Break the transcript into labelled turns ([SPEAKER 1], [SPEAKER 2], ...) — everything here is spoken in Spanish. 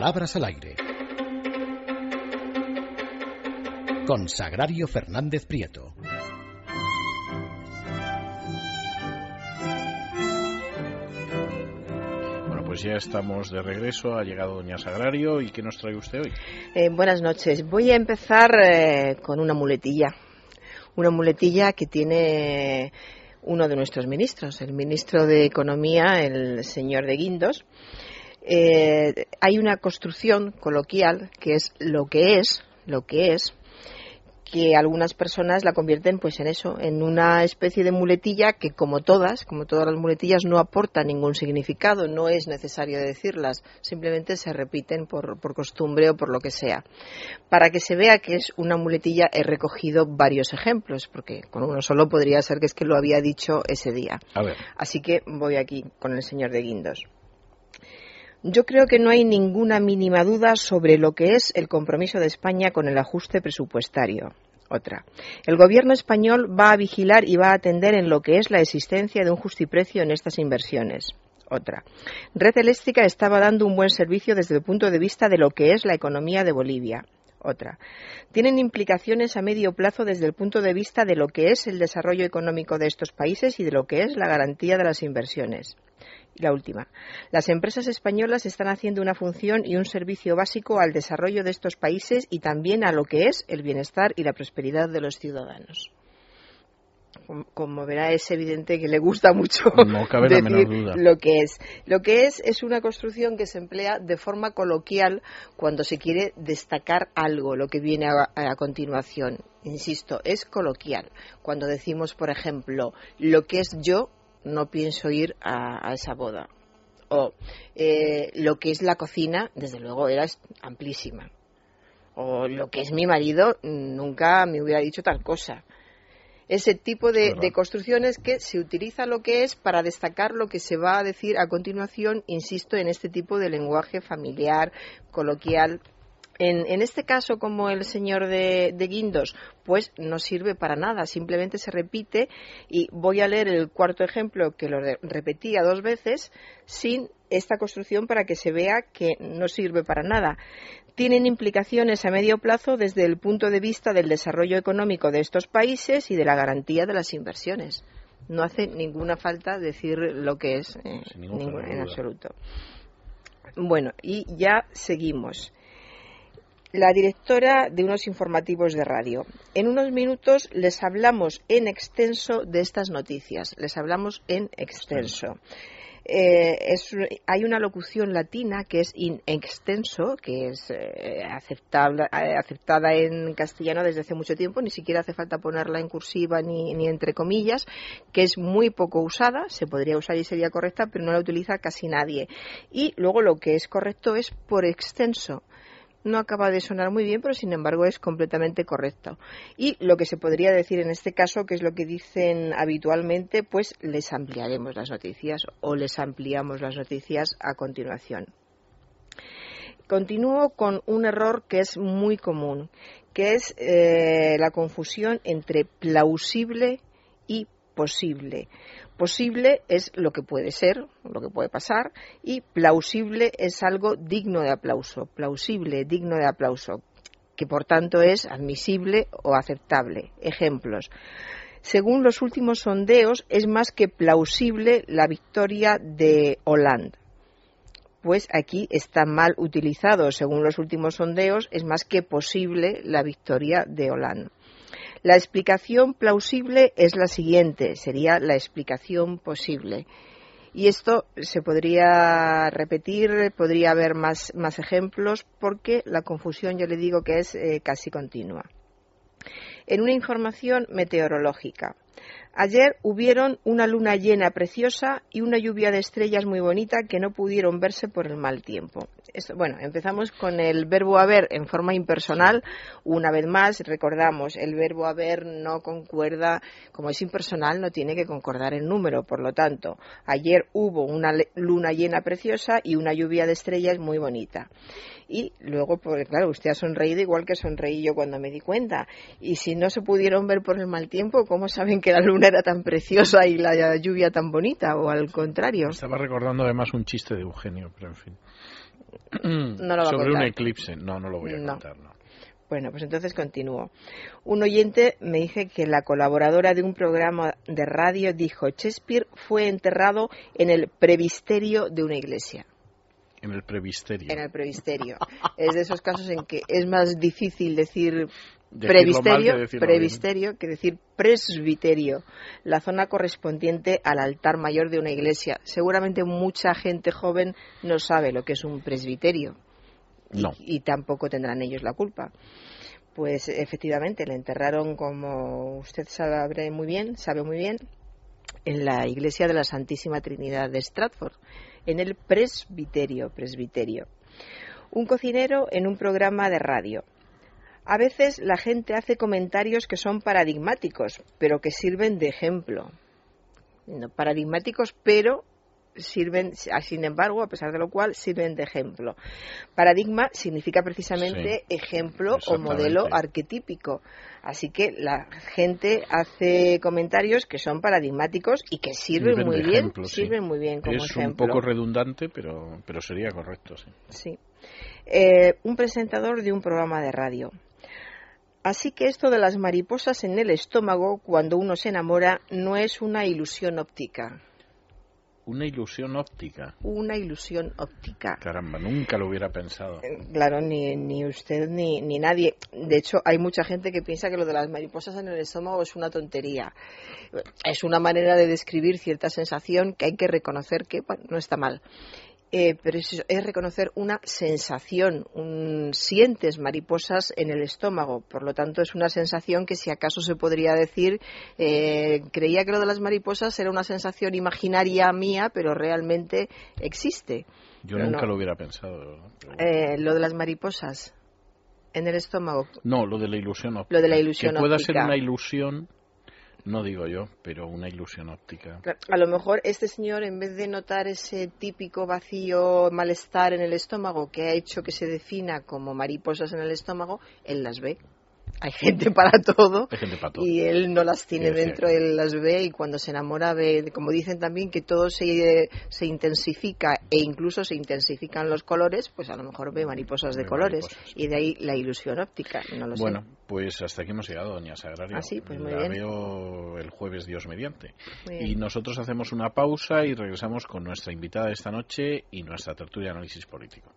[SPEAKER 1] Palabras al aire. Con Sagrario Fernández Prieto.
[SPEAKER 2] Bueno, pues ya estamos de regreso. Ha llegado Doña Sagrario. ¿Y qué nos trae usted hoy?
[SPEAKER 3] Eh, buenas noches. Voy a empezar eh, con una muletilla. Una muletilla que tiene uno de nuestros ministros, el ministro de Economía, el señor de Guindos. Eh, hay una construcción coloquial que es lo que es, lo que es, que algunas personas la convierten pues en eso, en una especie de muletilla que como todas, como todas las muletillas no aporta ningún significado, no es necesario decirlas, simplemente se repiten por, por costumbre o por lo que sea. Para que se vea que es una muletilla he recogido varios ejemplos, porque con uno solo podría ser que es que lo había dicho ese día.
[SPEAKER 2] A ver.
[SPEAKER 3] Así que voy aquí con el señor de Guindos. Yo creo que no hay ninguna mínima duda sobre lo que es el compromiso de España con el ajuste presupuestario. Otra. El gobierno español va a vigilar y va a atender en lo que es la existencia de un justiprecio en estas inversiones. Otra. Red Eléctrica estaba dando un buen servicio desde el punto de vista de lo que es la economía de Bolivia. Otra. Tienen implicaciones a medio plazo desde el punto de vista de lo que es el desarrollo económico de estos países y de lo que es la garantía de las inversiones. La última. Las empresas españolas están haciendo una función y un servicio básico al desarrollo de estos países y también a lo que es el bienestar y la prosperidad de los ciudadanos. Como verá, es evidente que le gusta mucho
[SPEAKER 2] No cabe la
[SPEAKER 3] decir
[SPEAKER 2] duda.
[SPEAKER 3] lo que es. Lo que es es una construcción que se emplea de forma coloquial cuando se quiere destacar algo, lo que viene a, a continuación. Insisto, es coloquial. Cuando decimos, por ejemplo, lo que es yo, no pienso ir a, a esa boda. O eh, lo que es la cocina, desde luego, era amplísima. O lo que es mi marido, nunca me hubiera dicho tal cosa. Ese tipo de construcciones que se utiliza lo que es para destacar lo que se va a decir a continuación, insisto, en este tipo de lenguaje familiar, coloquial, en, en este caso, como el señor de, de Guindos, pues no sirve para nada, simplemente se repite y voy a leer el cuarto ejemplo que lo repetía dos veces sin esta construcción para que se vea que no sirve para nada. Tienen implicaciones a medio plazo desde el punto de vista del desarrollo económico de estos países y de la garantía de las inversiones. No hace ninguna falta decir lo que es eh,
[SPEAKER 2] ningún
[SPEAKER 3] en absoluto. Bueno, y ya seguimos la directora de unos informativos de radio. En unos minutos les hablamos en extenso de estas noticias. Les hablamos en extenso. Eh, hay una locución latina que es in extenso, que es eh, aceptable- eh, aceptada en castellano desde hace mucho tiempo, ni siquiera hace falta ponerla en cursiva ni entre comillas, que es muy poco usada, se podría usar y sería correcta, pero no la utiliza casi nadie. Y luego lo que es correcto es por extenso no acaba de sonar muy bien, pero sin embargo es completamente correcto. Y lo que se podría decir en este caso, que es lo que dicen habitualmente, pues les ampliaremos las noticias o les ampliamos las noticias a continuación. Continúo con un error que es muy común, que es eh, la confusión entre plausible y posible. Posible es lo que puede ser, lo que puede pasar, y plausible es algo digno de aplauso, plausible, digno de aplauso, que por tanto es admisible o aceptable. Ejemplos. Según los últimos sondeos, es más que plausible la victoria de Hollande. Pues aquí está mal utilizado. Según los últimos sondeos, es más que posible la victoria de Hollande. La explicación plausible es la siguiente, sería la explicación posible. Y esto se podría repetir, podría haber más, más ejemplos, porque la confusión, yo le digo que es eh, casi continua. En una información meteorológica. Ayer hubieron una luna llena preciosa y una lluvia de estrellas muy bonita que no pudieron verse por el mal tiempo. Esto- bueno, empezamos con el verbo haber en forma impersonal. Una vez más, recordamos, el verbo haber no concuerda, como es impersonal, no tiene que concordar el número. Por lo tanto, ayer hubo una luna llena preciosa y una lluvia de estrellas muy bonita. Y luego, pues claro, usted ha sonreído igual que sonreí yo cuando me di cuenta. Y si no se pudieron ver por el mal tiempo, ¿cómo saben que la luna era tan preciosa y la lluvia tan bonita, o al contrario.
[SPEAKER 2] Estaba recordando además un chiste de Eugenio, pero en fin.
[SPEAKER 3] No lo va a
[SPEAKER 2] Sobre un eclipse. No, no lo voy a
[SPEAKER 3] No.
[SPEAKER 2] contar, no.
[SPEAKER 3] Bueno, pues entonces continúo. Un oyente me dice que la colaboradora de un programa de radio dijo Shakespeare fue enterrado en el previsterio de una iglesia.
[SPEAKER 2] En el previsterio.
[SPEAKER 3] En el previsterio. es de esos casos en que es más difícil decir previsterio,
[SPEAKER 2] que
[SPEAKER 3] previsterio que decir presbiterio, la zona correspondiente al altar mayor de una iglesia. Seguramente mucha gente joven no sabe lo que es un presbiterio y-
[SPEAKER 2] No.
[SPEAKER 3] y, tampoco tendrán ellos la culpa. Pues efectivamente le enterraron como usted sabe muy bien, sabe muy bien, en la iglesia de la Santísima Trinidad de Stratford, en el presbiterio, presbiterio. Un cocinero en un programa de radio. A veces la gente hace comentarios que son paradigmáticos, pero que sirven de ejemplo. No paradigmáticos, pero sirven, sin embargo, a pesar de lo cual, sirven de ejemplo. Paradigma significa precisamente ejemplo o modelo arquetípico. Así que la gente hace comentarios que son paradigmáticos y que sirven,
[SPEAKER 2] Sirven
[SPEAKER 3] muy bien,
[SPEAKER 2] ejemplo, sí.
[SPEAKER 3] sirven muy bien como
[SPEAKER 2] es un
[SPEAKER 3] ejemplo.
[SPEAKER 2] poco redundante, pero, pero sería correcto, sí.
[SPEAKER 3] Sí. Eh, un presentador de un programa de radio. Así que esto de las mariposas en el estómago cuando uno se enamora no es una ilusión óptica.
[SPEAKER 2] Una ilusión óptica.
[SPEAKER 3] Una ilusión óptica.
[SPEAKER 2] Caramba, nunca lo hubiera pensado.
[SPEAKER 3] Eh, Claro, ni, ni usted ni, ni nadie. De hecho, hay mucha gente que piensa que lo de las mariposas en el estómago es una tontería. Es una manera de describir cierta sensación que hay que reconocer que bueno, no está mal. Eh, pero es, es reconocer una sensación, un, sientes mariposas en el estómago, por lo tanto es una sensación que si acaso se podría decir, eh, creía que lo de las mariposas era una sensación imaginaria mía, pero realmente existe.
[SPEAKER 2] Yo
[SPEAKER 3] pero
[SPEAKER 2] nunca
[SPEAKER 3] no.
[SPEAKER 2] lo hubiera pensado. pero-
[SPEAKER 3] Eh, lo de las mariposas en el estómago.
[SPEAKER 2] No, lo de la ilusión óptica.
[SPEAKER 3] Lo de la ilusión
[SPEAKER 2] Que pueda ser una ilusión, no digo yo, pero una ilusión óptica.
[SPEAKER 3] A lo mejor este señor, en vez de notar ese típico vacío, malestar en el estómago que ha hecho que se defina como mariposas en el estómago, él las ve. Hay gente para todo
[SPEAKER 2] Hay gente para todo.
[SPEAKER 3] y él no las tiene
[SPEAKER 2] Sí,
[SPEAKER 3] dentro, él las ve y cuando se enamora ve, como dicen también que todo se, se intensifica e incluso se intensifican los colores, pues a lo mejor ve mariposas de
[SPEAKER 2] Ve
[SPEAKER 3] colores
[SPEAKER 2] mariposas.
[SPEAKER 3] y de ahí la ilusión óptica, no lo sé.
[SPEAKER 2] Bueno, pues hasta aquí hemos llegado, doña Sagrario.
[SPEAKER 3] Ah, sí, pues muy
[SPEAKER 2] La
[SPEAKER 3] bien.
[SPEAKER 2] veo el jueves, Dios mediante. Y nosotros hacemos una pausa y regresamos con nuestra invitada de esta noche y nuestra tertulia de análisis político.